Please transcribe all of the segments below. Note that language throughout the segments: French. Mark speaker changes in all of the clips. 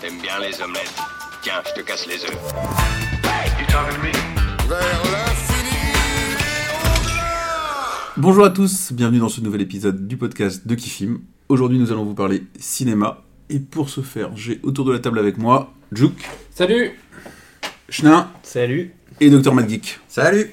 Speaker 1: T'aimes bien les omelettes Tiens, je te casse les œufs.
Speaker 2: Bonjour à tous, bienvenue dans ce nouvel épisode du podcast de Kifim. Aujourd'hui, nous allons vous parler cinéma. Et pour ce faire, j'ai autour de la table avec moi Juk,
Speaker 3: Salut
Speaker 2: Schnin
Speaker 4: Salut.
Speaker 2: et Dr. Madgeek.
Speaker 4: Salut.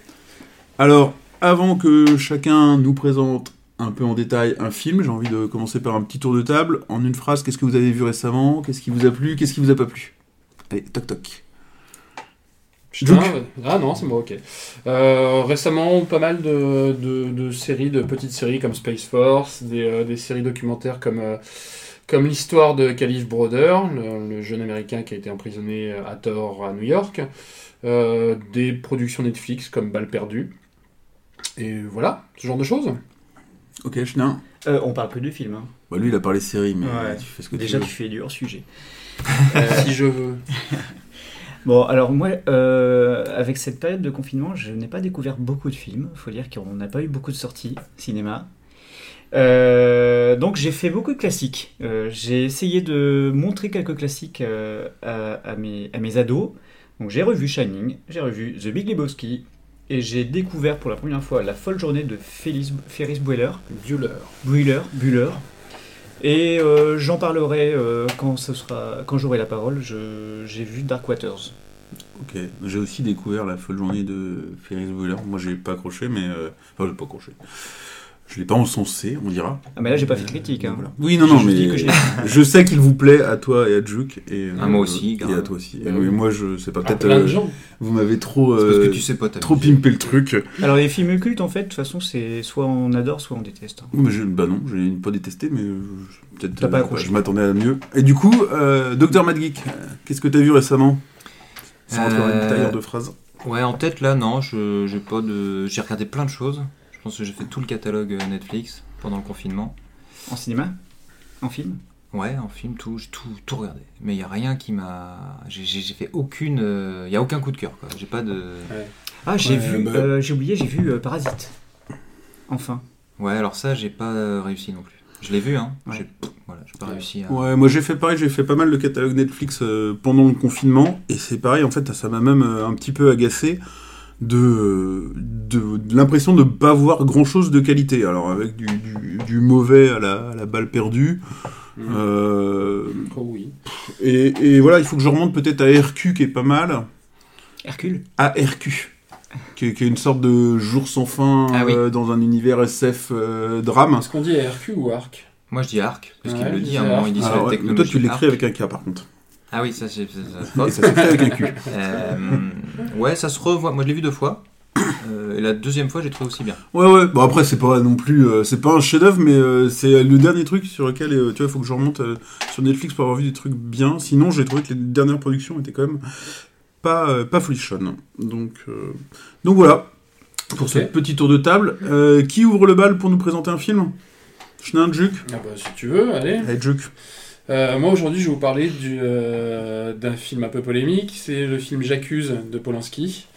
Speaker 2: Alors, avant que chacun nous présente un peu en détail un film, j'ai envie de commencer par un petit tour de table. En une phrase, qu'est-ce que vous avez vu récemment? Qu'est-ce qui vous a plu? Qu'est-ce qui vous a pas plu? Allez, toc toc.
Speaker 3: Putain, Ah non, c'est moi, ok. Euh, récemment, pas mal de, de- de séries, de petites séries comme Space Force, des, euh, des séries documentaires comme, euh, comme l'histoire de Caliph Broder, le, le jeune américain qui a été emprisonné à tort à New York, des productions Netflix comme Balle perdue. Et voilà, ce genre de choses.
Speaker 2: Ok, Schnin.
Speaker 4: Euh, on parle plus de film. hein.
Speaker 2: Bah, lui, il a parlé série, mais
Speaker 4: Ouais.
Speaker 2: tu fais ce que
Speaker 4: Déjà,
Speaker 2: tu
Speaker 4: tu
Speaker 2: veux.
Speaker 4: fais du hors sujet.
Speaker 3: Si je veux.
Speaker 4: Bon, alors moi, euh, avec cette période de confinement, je n'ai pas découvert beaucoup de films. Il faut dire qu'on n'a pas eu beaucoup de sorties cinéma. Euh, donc j'ai fait beaucoup de classiques. Euh, j'ai essayé de montrer quelques classiques euh, à, à mes, à mes ados. Donc j'ai revu Shining, j'ai revu The Big Lebowski, et j'ai découvert pour la première fois La folle journée de Félix- Ferris Bueller.
Speaker 3: Bueller.
Speaker 4: Bueller, Bueller. Et euh, j'en parlerai euh, quand ce sera, quand j'aurai la parole. Je- J'ai vu Dark Waters.
Speaker 2: Ok, j'ai aussi découvert la folle journée de Ferris Bueller. Moi, j'ai pas accroché, mais. euh, Enfin, j'ai pas accroché. Je l'ai pas encensé, on dira.
Speaker 4: Ah mais là j'ai pas fait de critique.
Speaker 2: Euh,
Speaker 4: Hein.
Speaker 2: voilà. Oui, non, non,
Speaker 4: Je
Speaker 2: mais
Speaker 4: que
Speaker 2: je sais qu'il vous plaît à toi et à Juk. Et,
Speaker 5: À moi aussi,
Speaker 2: Et à toi aussi. Et
Speaker 3: Ah
Speaker 2: oui, moi, je sais pas,
Speaker 3: À
Speaker 2: peut-être.
Speaker 3: plein de
Speaker 2: euh,
Speaker 3: gens.
Speaker 2: vous m'avez trop.
Speaker 5: Parce
Speaker 2: euh,
Speaker 5: que tu sais pas
Speaker 2: Trop pimpé le truc.
Speaker 4: Alors les films cultes en fait, de toute façon c'est soit on adore, soit on déteste.
Speaker 2: Mais je- bah non, j'ai pas détesté, mais euh, je- peut-être.
Speaker 4: T'as pas
Speaker 2: euh,
Speaker 4: accroché.
Speaker 2: Je m'attendais à mieux. Et du coup, euh, Dr. Mad Geek, euh, qu'est-ce que t'as vu récemment? Sans rentrer dans
Speaker 5: Euh,
Speaker 2: en deux phrases.
Speaker 5: Ouais, en tête là, non, je j'ai pas de. J'ai regardé plein de choses. Je pense que j'ai fait tout le catalogue euh, Netflix pendant le confinement.
Speaker 4: En cinéma? En film?
Speaker 5: Ouais, en film, tout, j'ai tout, tout regardé. Mais il y a rien qui m'a. J'ai j'ai- j'ai fait aucune. Il y a aucun coup de cœur, quoi. J'ai pas de.
Speaker 4: Ah j'ai
Speaker 2: Ouais,
Speaker 4: vu,
Speaker 2: bah-
Speaker 4: euh, j'ai oublié, j'ai vu euh, Parasite. Enfin.
Speaker 5: Ouais, alors ça, j'ai pas euh, réussi non plus. Je l'ai vu, hein.
Speaker 4: Ouais.
Speaker 5: J'ai voilà, j'ai pas
Speaker 3: Ouais.
Speaker 5: réussi à.
Speaker 2: Ouais, moi j'ai fait pareil, j'ai fait pas mal de catalogue Netflix euh, pendant le confinement, et c'est pareil, en fait, ça m'a même euh, un petit peu agacé de, de, de l'impression de pas voir grand chose de qualité. Alors, avec du, du, du mauvais à la, à la balle perdue.
Speaker 3: Mhm.
Speaker 2: euh,
Speaker 3: Oh oui.
Speaker 2: et, et voilà, il faut que je remonte peut-être à RQ qui est pas mal.
Speaker 4: Hercule
Speaker 2: ARQ. Qui est, qui est une sorte de jour sans fin
Speaker 5: Ah oui.
Speaker 2: euh, dans un univers SF euh, drame.
Speaker 3: Est-ce qu'on dit RQ ou ARC?
Speaker 5: Moi, je dis Arc, parce qu'il
Speaker 3: Ouais,
Speaker 5: le
Speaker 3: je
Speaker 5: dit à un moment, il dit
Speaker 2: Ah
Speaker 5: sur la
Speaker 2: ouais, mais
Speaker 5: technologie.
Speaker 2: toi tu l'écris avec un K par contre.
Speaker 5: Ah oui, ça, c'est. ça-
Speaker 2: s'écrit avec un Q.
Speaker 5: Euh, ouais, ça se revoit. Moi, je l'ai vu deux fois. Euh, et la deuxième fois, j'ai trouvé aussi bien.
Speaker 2: Ouais, ouais. Bon, après, c'est pas non plus. euh, c'est pas un chef-d'œuvre, mais euh, c'est le dernier truc sur lequel, euh, tu vois, il faut que je remonte euh, sur Netflix pour avoir vu des trucs bien. Sinon, j'ai trouvé que les dernières productions étaient quand même pas, euh, pas folichonnes. Donc, euh, donc voilà. Pour ce petit tour de table. Euh, qui ouvre le bal pour nous présenter un film? Schnein, Juk
Speaker 3: Ah bah si tu veux, allez.
Speaker 2: Allez, Juk.
Speaker 3: Euh, moi aujourd'hui je vais vous parler du, euh, d'un film un peu polémique, c'est le film J'accuse de Polanski.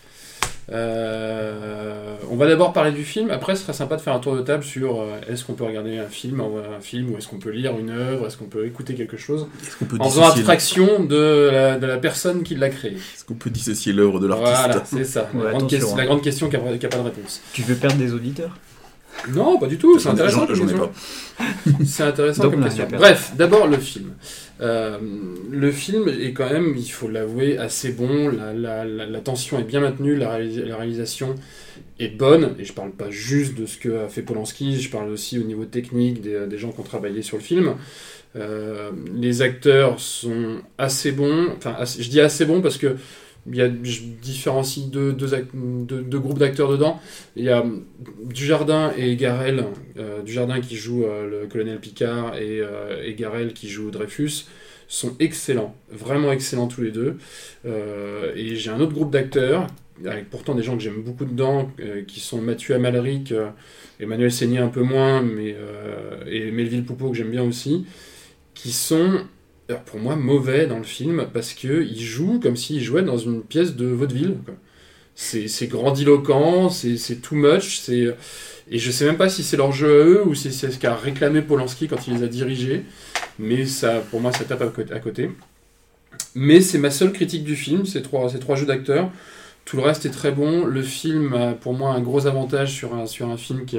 Speaker 3: Euh, on va d'abord parler du film, après ce serait sympa de faire un tour de table sur euh, est-ce qu'on peut regarder un film, un film, ou est-ce qu'on peut lire une œuvre, est-ce qu'on peut écouter quelque chose,
Speaker 2: peut,
Speaker 3: en faisant abstraction de la, de la personne qui l'a créé.
Speaker 2: est-ce qu'on peut dissocier l'œuvre de l'artiste
Speaker 3: Voilà, c'est ça,
Speaker 4: Ouais,
Speaker 3: la, grande
Speaker 4: attention,
Speaker 3: question-
Speaker 4: hein.
Speaker 3: la grande question qui n'a pas de réponse.
Speaker 4: Tu veux perdre des auditeurs?
Speaker 3: Non, pas du tout, c'est intéressant. C'est intéressant
Speaker 4: Donc,
Speaker 3: comme question. Bref, d'abord le film. Euh, le film est quand même, il faut l'avouer, assez bon. La, la- la- la tension est bien maintenue, la, réalis- la réalisation est bonne. Et je parle pas juste de ce que a fait Polanski, je parle aussi au niveau technique des, des gens qui ont travaillé sur le film. Euh, les acteurs sont assez bons. Enfin, assez- je dis assez bons parce que il y a, je différencie deux, deux, groupes d'acteurs dedans. Il y a Dujardin et Garel. Euh, Dujardin qui joue euh, le colonel Picard et, euh, et Garel qui joue Dreyfus sont excellents, vraiment excellents tous les deux. Euh, et j'ai un autre groupe d'acteurs, avec pourtant des gens que j'aime beaucoup dedans, qui sont Mathieu Amalric, Emmanuel Seigné un peu moins, mais, et Melville Poupeau que j'aime bien aussi, qui sont pour moi mauvais dans le film parce qu'ils jouent comme s'ils jouaient dans une pièce de vaudeville. C'est grandiloquent, c'est too much, c'est et je sais même pas si c'est leur jeu à eux ou si c'est ce qu'a réclamé Polanski quand il les a dirigés, mais ça, pour moi, ça tape à côté. Mais c'est ma seule critique du film, ces trois, trois jeux d'acteurs. Tout le reste est très bon. Le film a pour moi un gros avantage sur un, sur un film qui,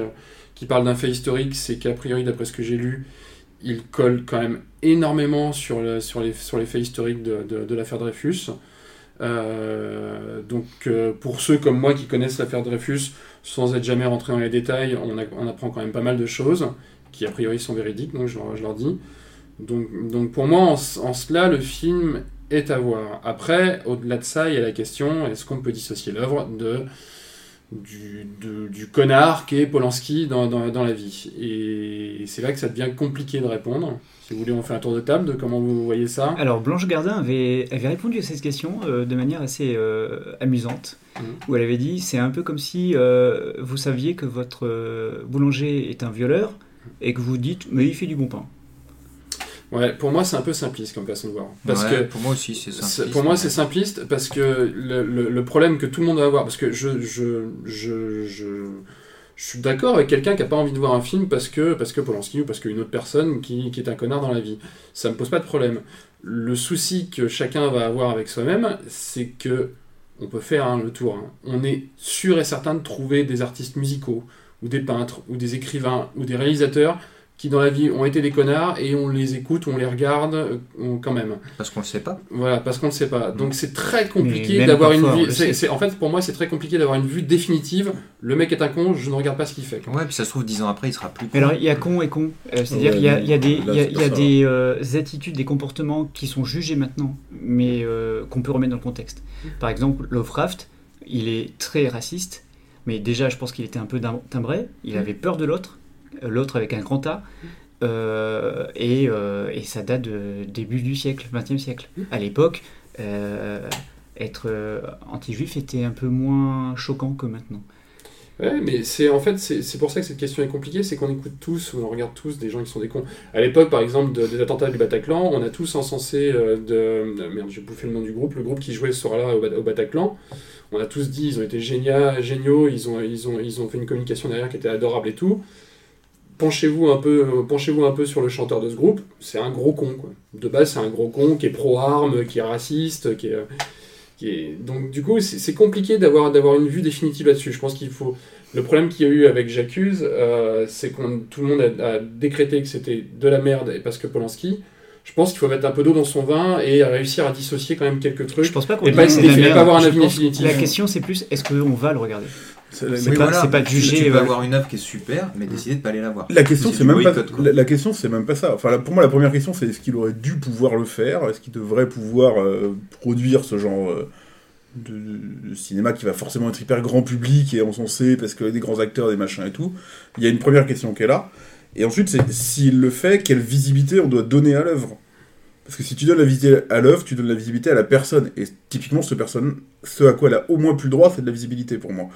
Speaker 3: qui parle d'un fait historique, c'est qu'a priori, d'après ce que j'ai lu, il colle quand même énormément sur, le, sur, les, faits historiques de, l'affaire Dreyfus. Euh, donc euh, pour ceux comme moi qui connaissent l'affaire Dreyfus, sans être jamais rentré dans les détails, on, apprend quand même pas mal de choses qui a priori sont véridiques, donc je, leur- dis. Donc, pour moi, en cela, le film est à voir. Après, au-delà de ça, il y a la question est-ce qu'on peut dissocier l'œuvre de du, de- du connard qu'est Polanski dans, dans, dans la vie Et c'est là que ça devient compliqué de répondre. Si vous voulez, on fait un tour de table de comment vous voyez ça.
Speaker 4: Alors Blanche Gardin avait, avait répondu à cette question euh, de manière assez euh, amusante,
Speaker 3: Mhm.
Speaker 4: où elle avait dit c'est un peu comme si euh, vous saviez que votre boulanger est un violeur et que vous dites mais il fait du bon pain.
Speaker 3: Ouais, pour moi, c'est un peu simpliste comme façon de voir. Parce
Speaker 5: Ouais,
Speaker 3: que
Speaker 5: pour moi aussi, c'est simple.
Speaker 3: Pour moi, c'est simpliste parce que le, le- le problème que tout le monde va avoir, parce que je, je, je, je, je suis d'accord avec quelqu'un qui n'a pas envie de voir un film parce que, parce que Polanski ou parce qu'une autre personne qui, qui est un connard dans la vie. Ça me pose pas de problème. Le souci que chacun va avoir avec soi-même, c'est que on peut faire hein, le tour. hein. On est sûr et certain de trouver des artistes musicaux ou des peintres ou des écrivains ou des réalisateurs qui dans la vie ont été des connards et on les écoute, on les regarde euh, on- quand même.
Speaker 5: Parce qu'on le sait pas.
Speaker 3: Voilà, parce qu'on ne sait pas. Donc c'est très compliqué d'avoir une vue.
Speaker 4: le
Speaker 3: en fait, pour moi, c'est très compliqué d'avoir une vue définitive. Le mec est un con, je ne regarde pas ce qu'il fait. quoi.
Speaker 5: Ouais, puis ça se trouve, dix ans après, il sera plus con.
Speaker 4: Mais alors il y a con et con, Euh, c'est-à-dire
Speaker 2: Ouais,
Speaker 4: il y a, y des,
Speaker 2: là,
Speaker 4: il y a-
Speaker 2: c'est
Speaker 4: il y a
Speaker 2: pas ça.
Speaker 4: des euh, attitudes, des comportements qui sont jugés maintenant, mais euh, qu'on peut remettre dans le contexte. Par exemple, Lovecraft, il est très raciste, mais déjà je pense qu'il était un peu timbré, il avait peur de l'autre, l'autre avec un grand A. euh, et, euh, et ça date de début du siècle, 20e siècle. À l'époque, euh, être anti-juif était un peu moins choquant que maintenant.
Speaker 3: Ouais, mais c'est en fait c'est pour ça que cette question est compliquée, c'est qu'on écoute tous ou on regarde tous des gens qui sont des cons. À l'époque, par exemple, de- des attentats du Bataclan, on a tous encensé de merde, j'ai bouffé le nom du groupe, le groupe qui jouait ce soir-là au Bataclan. On a tous dit ils ont été géniaux, géniaux, ils ont ils ont ils ont fait une communication derrière qui était adorable et tout. Penchez-vous un peu, euh, penchez-vous un peu sur le chanteur de ce groupe. C'est un gros con, quoi. De base, c'est un gros con qui est pro-arme, qui est raciste, qui est, euh, qui est... donc du coup, c'est compliqué d'avoir d'avoir une vue définitive là-dessus. Je pense qu'il faut. Le problème qu'il y a eu avec J'accuse, euh, c'est que tout le monde a, a décrété que c'était de la merde et parce que Polanski. Je pense qu'il faut mettre un peu d'eau dans son vin et réussir à dissocier quand même quelques trucs.
Speaker 4: Je pense pas qu'on
Speaker 3: Et pas pas avoir un avis définitif.
Speaker 4: La question c'est plus est-ce qu'on va le regarder?
Speaker 2: C'est
Speaker 4: pas-
Speaker 2: voilà.
Speaker 4: pas juger,
Speaker 5: Tu peux
Speaker 4: voilà.
Speaker 5: avoir une œuvre qui est super, mais décider de pas aller la voir.
Speaker 2: La question,
Speaker 5: C'est
Speaker 2: même pas la, la question, c'est même pas ça. Enfin, la- pour moi, la première question, c'est est-ce qu'il aurait dû pouvoir le faire? Est-ce qu'il devrait pouvoir euh, produire ce genre euh, de, de cinéma qui va forcément être hyper grand public et encensé parce qu'il y a des grands acteurs, des machins et tout? Il y a une première question qui est là. Et ensuite, c'est s'il le fait, quelle visibilité on doit donner à l'œuvre? Parce que si tu donnes la visibilité à l'œuvre, tu donnes la visibilité à la personne. Et typiquement, ce personne, ce à quoi elle a au moins plus le droit, c'est de la visibilité pour moi.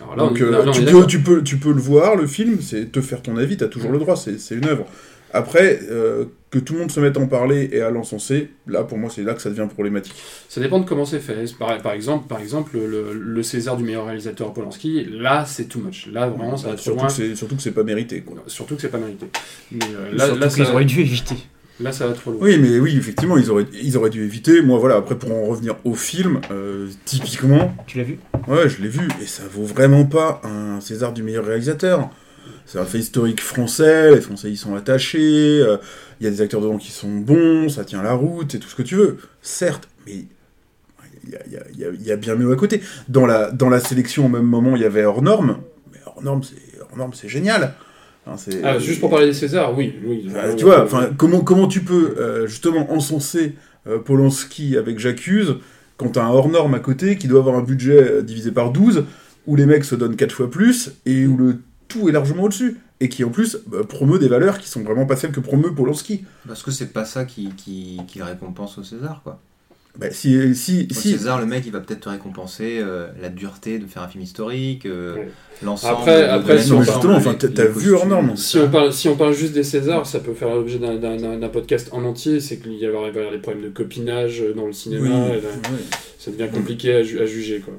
Speaker 3: Là,
Speaker 2: Donc, euh, tu, peux, tu, peux, tu peux le voir, le film, c'est te faire ton avis, t'as toujours le droit, c'est c'est une œuvre. Après, euh, que tout le monde se mette à en parler et à l'encenser, là, pour moi, c'est là que ça devient problématique.
Speaker 3: Ça dépend de comment c'est fait. Par, par exemple, par exemple le, le César du meilleur réalisateur Polanski, là c'est too much. Là vraiment ça va trop
Speaker 2: surtout,
Speaker 3: loin.
Speaker 2: que c'est, surtout que c'est pas mérité, quoi.
Speaker 3: Surtout que c'est pas mérité. Mais euh, là,
Speaker 4: Surtout
Speaker 3: là,
Speaker 4: qu'ils
Speaker 3: ça,
Speaker 4: auraient dû éviter.
Speaker 3: Là ça va trop loin.
Speaker 2: Oui, mais oui, effectivement, ils auraient, ils auraient dû éviter. Moi, voilà, après, pour en revenir au film, euh, typiquement,
Speaker 4: Tu l'as vu?
Speaker 2: Ouais, je l'ai vu, et ça vaut vraiment pas un César du meilleur réalisateur. C'est un fait historique français, les Français y sont attachés, euh, il y a des acteurs dedans qui sont bons, ça tient la route, et tout ce que tu veux. Certes, mais il y a, y y y bien mieux à côté. Dans la, dans la sélection, au même moment, il y avait hors norme, mais hors norme, c'est, hors norme, c'est génial. Hein,
Speaker 3: Ah, juste pour parler des Césars, oui. oui
Speaker 2: Enfin,
Speaker 3: Euh,
Speaker 2: tu vois,
Speaker 3: euh,
Speaker 2: enfin, comment, comment tu peux euh, justement encenser euh, Polanski avec J'accuse quand t'as un hors norme à côté qui doit avoir un budget euh, divisé par 12, où les mecs se donnent 4 fois plus et où le tout est largement au-dessus et qui en plus bah, promeut des valeurs qui sont vraiment pas celles que promeut Polanski.
Speaker 5: Parce que c'est pas ça qui, qui, qui récompense au César, quoi.
Speaker 2: Bah, si, si,
Speaker 5: Au
Speaker 2: si,
Speaker 5: César, le mec, il va peut-être te récompenser euh, la dureté de faire un film historique, euh,
Speaker 3: Ouais.
Speaker 5: l'ensemble.
Speaker 3: Après-
Speaker 5: de-
Speaker 3: après,
Speaker 5: la
Speaker 3: si
Speaker 2: non,
Speaker 3: on parle-
Speaker 2: enfin, t'as- vu hors norme.
Speaker 3: Si on, parle, si on parle juste des Césars, ça peut faire l'objet d'un- podcast en entier. C'est qu'il y avoir des problèmes de copinage dans le cinéma.
Speaker 2: Oui,
Speaker 3: et là,
Speaker 2: ouais.
Speaker 3: ça devient compliqué à, ju- à juger. Quoi.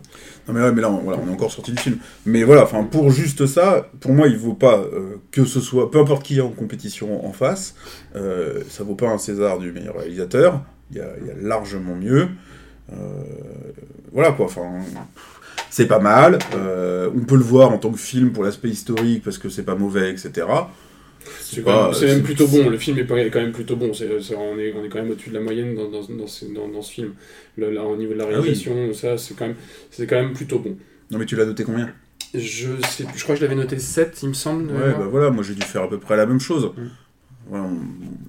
Speaker 2: Non mais ouais, mais là, on, voilà, on est encore sorti du film. Mais voilà, enfin, pour juste ça, pour moi, il vaut pas euh, que ce soit, peu importe qui est en compétition en face, euh, ça vaut pas un César du meilleur réalisateur. Il y a, il y a largement mieux. Euh, voilà quoi, enfin. C'est pas mal. euh, on peut le voir en tant que film pour l'aspect historique parce que c'est pas mauvais, etc.
Speaker 3: C'est même- plutôt bon. Le film est, quand même plutôt bon. On, est, on est quand même au-dessus de la moyenne dans, dans, dans, ce, dans- dans ce film. Le, là, au niveau de la
Speaker 2: Ah oui.
Speaker 3: réalisation, ça, c'est quand, même, quand même plutôt bon.
Speaker 2: Non mais tu l'as noté combien?
Speaker 3: Je, sais, je crois que je l'avais noté 7, il me semble.
Speaker 2: Ouais, bah voilà, moi j'ai dû faire à peu près la même chose.
Speaker 3: Mm.
Speaker 2: On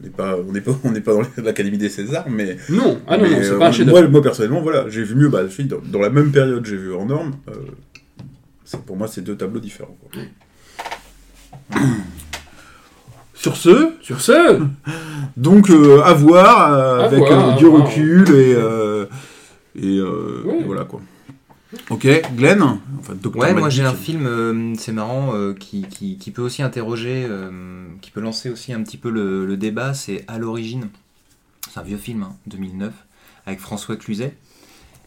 Speaker 2: n'est pas, on n'est pas, on n'est pas dans l'Académie des Césars, mais,
Speaker 3: Non, ah non, c'est
Speaker 2: euh,
Speaker 3: pas un chef-d'œuvre.
Speaker 2: moi, moi personnellement, voilà, j'ai vu mieux bah, dans, dans la même période, j'ai vu en norme. euh, c'est- pour moi, c'est deux tableaux différents. quoi. Sur ce,
Speaker 3: Sur ce,
Speaker 2: donc euh, à voir euh,
Speaker 3: À
Speaker 2: avec
Speaker 3: voir,
Speaker 2: euh, du
Speaker 3: voir.
Speaker 2: recul et, euh, euh, et voilà quoi. Ok, Glenn, enfin.
Speaker 5: Ouais, moi j'ai un film, euh, c'est marrant, euh, qui, qui, qui peut aussi interroger, euh, qui peut lancer aussi un petit peu le, le débat, c'est À l'origine. C'est un vieux film, hein, 2009, avec François Cluzet.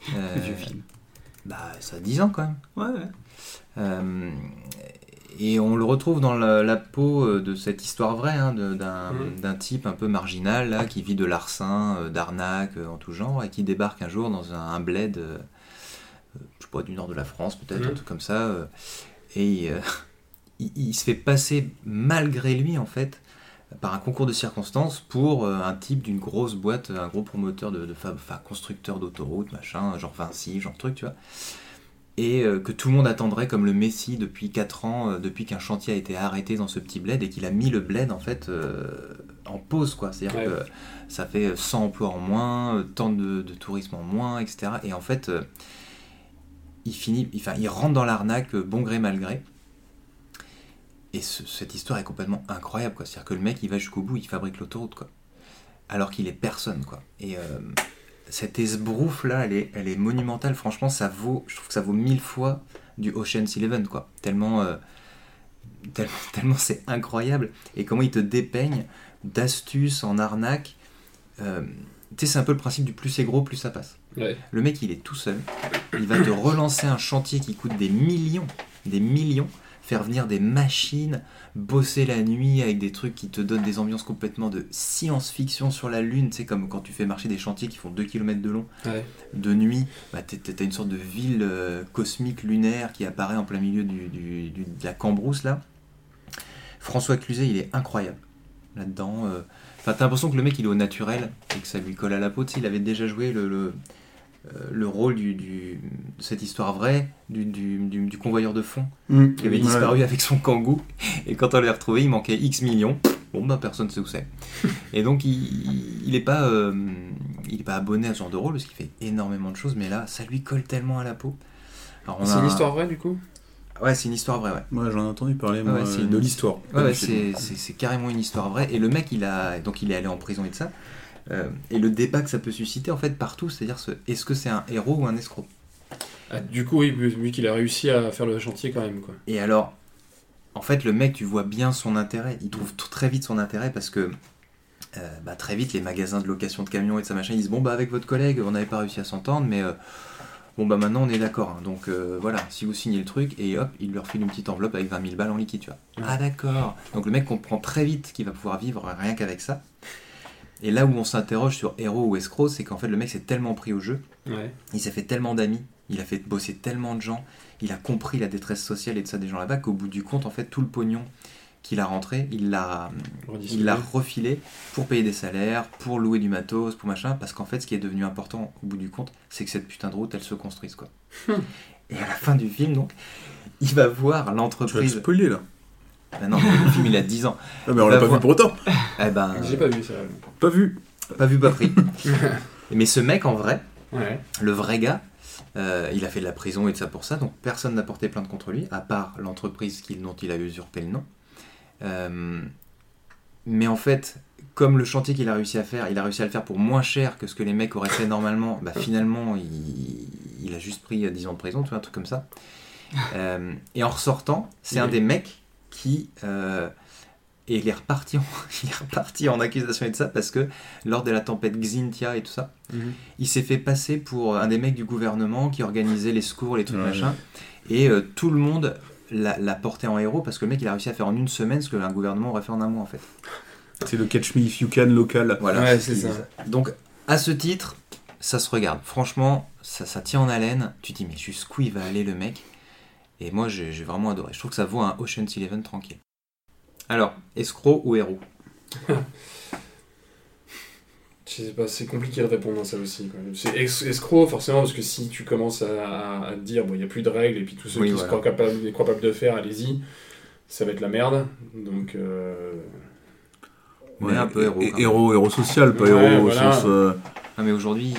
Speaker 4: Vieux film.
Speaker 5: Bah, ça a 10 ans quand même.
Speaker 4: Ouais, ouais.
Speaker 5: Et on le retrouve dans la, la peau de cette histoire vraie, hein, d'un d'un type un peu marginal, là, qui vit de larcin, d'arnaque, en tout genre, et qui débarque un jour dans un, un bled, je sais pas, du nord de la France, peut-être,
Speaker 3: Mhm.
Speaker 5: un truc comme ça, euh, et euh, il, il se fait passer, malgré lui, en fait, par un concours de circonstances pour euh, un type d'une grosse boîte, un gros promoteur de, de enfin, constructeur d'autoroutes, machin, genre Vinci, genre truc, tu vois et que tout le monde attendrait comme le Messie depuis 4 ans, depuis qu'un chantier a été arrêté dans ce petit bled et qu'il a mis le bled en fait euh, en pause quoi. C'est-à-dire
Speaker 3: Ouais.
Speaker 5: que ça fait 100 emplois en moins, tant de, de tourisme en moins, etc. Et en fait, euh, il finit, enfin, il rentre dans l'arnaque euh, bon gré mal gré. Et ce- cette histoire est complètement incroyable quoi. C'est-à-dire que le mec il va jusqu'au bout, il fabrique l'autoroute quoi. Alors qu'il est personne quoi. Et euh, cette esbrouffe là, elle est, monumentale. Franchement, ça vaut, je trouve que ça vaut mille fois du Ocean's Eleven, quoi. Tellement, euh, tellement, c'est incroyable. Et comment il te dépeigne d'astuces en arnaque. Tu sais, c'est un peu le principe du plus c'est gros, plus ça passe.
Speaker 3: Ouais.
Speaker 5: Le mec, il est tout seul. Il va te relancer un chantier qui coûte des millions, des millions, faire venir des machines, bosser la nuit avec des trucs qui te donnent des ambiances complètement de science-fiction sur la Lune. Tu sais, comme quand tu fais marcher des chantiers qui font 2 km de long
Speaker 3: Ouais.
Speaker 5: de nuit, bah, t'as une sorte de ville euh, cosmique lunaire qui apparaît en plein milieu du, du- du- de la cambrousse là. François Cluzet, il est incroyable là-dedans. euh. Enfin, t'as l'impression que le mec il est au naturel et que ça lui colle à la peau. Tu sais, il avait déjà joué le, le, euh, le rôle du, du- de cette histoire vraie, du, du, du- convoyeur de fond
Speaker 2: Mm.
Speaker 5: qui avait
Speaker 2: Ouais.
Speaker 5: disparu avec son kangou. Et quand on l'a retrouvé, il manquait X millions. Bon, ben personne ne sait où c'est. Et donc, il, il est pas, euh, il est pas abonné à ce genre de rôle parce qu'il fait énormément de choses, mais là, ça lui colle tellement à la peau.
Speaker 3: C'est
Speaker 5: a
Speaker 3: une
Speaker 5: un-
Speaker 3: histoire vraie du coup?
Speaker 5: Ouais, c'est une histoire vraie, ouais.
Speaker 2: Ouais, j'en ai entendu parler moi,
Speaker 5: ouais, c'est
Speaker 2: de
Speaker 5: une-
Speaker 2: l'histoire.
Speaker 5: Ouais, c'est c'est- c'est carrément une histoire vraie. Et le mec, il a donc il est allé en prison et de ça. Euh, et le débat que ça peut susciter en fait partout, c'est-à-dire ce- est-ce que c'est un héros ou un escroc?
Speaker 3: Ah, Du coup, oui, vu qu'il a réussi à faire le chantier quand même. Quoi.
Speaker 5: Et alors, en fait, le mec, tu vois bien son intérêt. Il trouve très vite son intérêt parce que euh, bah, très vite, les magasins de location de camions et de ça machin, ils disent bon bah avec votre collègue, on n'avait pas réussi à s'entendre, mais euh, bon bah maintenant on est d'accord. hein. donc euh, voilà, si vous signez le truc et hop, il lui refile une petite enveloppe avec 20 000 balles en liquide, tu vois. Ah d'accord. Donc le mec comprend très vite qu'il va pouvoir vivre rien qu'avec ça. Et là où on s'interroge sur héros ou escroc, c'est qu'en fait le mec s'est tellement pris au jeu
Speaker 3: Ouais.
Speaker 5: il s'est fait tellement d'amis, il a fait bosser tellement de gens, il a compris la détresse sociale et de ça des gens là-bas qu'au bout du compte, en fait, tout le pognon qu'il a rentré, il l'a, il l'a refilé pour payer des salaires, pour louer du matos, pour machin, parce qu'en fait, ce qui est devenu important au bout du compte, c'est que cette putain de route, elle se construise, quoi. et à la fin du film, donc, il va voir
Speaker 2: Tu vas
Speaker 5: l'entreprise.
Speaker 2: spoiler là.
Speaker 5: Ah non, le film, il a 10 ans.
Speaker 2: Ah, mais on l'a pas
Speaker 5: voir-
Speaker 2: vu pour autant.
Speaker 5: Eh ben,
Speaker 3: J'ai pas vu ça.
Speaker 2: Pas vu.
Speaker 5: pas vu, pas pris. mais ce mec, en vrai,
Speaker 3: Ouais.
Speaker 5: le vrai gars, euh, il a fait de la prison et de ça pour ça, donc personne n'a porté plainte contre lui, à part l'entreprise dont il a usurpé le nom. Euh, mais en fait, comme le chantier qu'il a réussi à faire, il a réussi à le faire pour moins cher que ce que les mecs auraient fait normalement, bah finalement, il, il a juste pris euh, 10 ans de prison, tu vois, un truc comme ça. Euh, et en ressortant, c'est un des mecs qui... euh, et il est, reparti en, il est reparti en accusation et de ça parce que lors de la tempête Xintia et tout ça,
Speaker 3: Mhm.
Speaker 5: il s'est fait passer pour un des mecs du gouvernement qui organisait les secours, les trucs
Speaker 2: Ouais.
Speaker 5: machin. Et euh, tout le monde l'a l'a porté en héros parce que le mec il a réussi à faire en une semaine ce que un gouvernement aurait fait en un mois en fait.
Speaker 2: C'est le Catch Me If You Can local.
Speaker 5: Voilà.
Speaker 3: Ouais, c'est ça.
Speaker 5: Donc À ce titre, ça se regarde. Franchement, ça, ça tient en haleine. Tu te dis, mais jusqu'où il va aller le mec? Et moi, j'ai j'ai vraiment adoré. Je trouve que ça vaut un Ocean's Eleven tranquille. Alors, escroc ou héros?
Speaker 3: Je sais pas, c'est compliqué de répondre à ça aussi. quoi. C'est escroc, forcément, parce que si tu commences à, à- à te dire, bon, il n'y a plus de règles, et puis tous ceux
Speaker 5: Oui,
Speaker 3: qui
Speaker 5: voilà.
Speaker 3: se croient capables, capables de faire, allez-y, ça va être la merde. Donc, euh,
Speaker 5: Ouais, un peu héros,
Speaker 2: héros, héros social, pas
Speaker 3: Ouais,
Speaker 2: héros au
Speaker 3: voilà.
Speaker 2: sens. euh,
Speaker 5: Ah, mais aujourd'hui,